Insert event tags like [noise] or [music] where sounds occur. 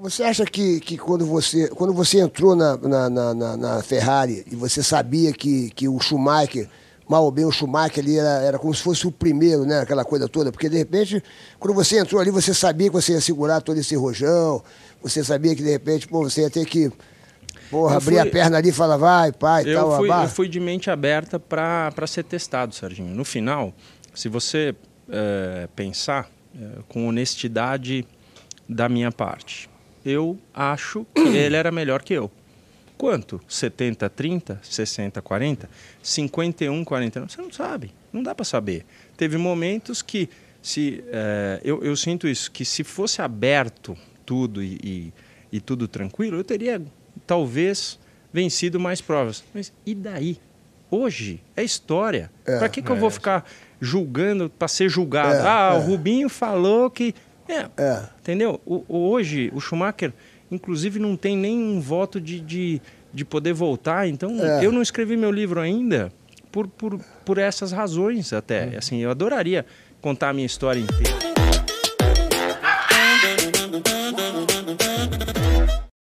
Você acha que, que quando, você, quando você entrou na, na, na, na Ferrari e você sabia que, que o Schumacher, mal ou bem o Schumacher ali era, era como se fosse o primeiro, né? Aquela coisa toda. Porque de repente, quando você entrou ali, você sabia que você ia segurar todo esse rojão, você sabia que de repente, pô, você ia ter que Porra, abrir a perna ali e falar, vai, pai, eu tal, fui, Eu fui de mente aberta para ser testado, Serginho. No final, se você é, pensar é, com honestidade da minha parte, eu acho que [clears throat] ele era melhor que eu. Quanto? 70, 30, 60, 40, 51, 40? Você não sabe, não dá para saber. Teve momentos que, se é, eu, eu sinto isso, que se fosse aberto tudo e, e, e tudo tranquilo, eu teria talvez vencido mais provas. Mas e daí? Hoje é história. É, para que, que é. eu vou ficar julgando para ser julgado? É, ah, o é. Rubinho falou que. É, é. Entendeu? O, hoje, o Schumacher, inclusive, não tem nenhum voto de, de, de poder voltar. Então, é. eu não escrevi meu livro ainda por, por, por essas razões, até. Uhum. Assim, eu adoraria contar a minha história inteira.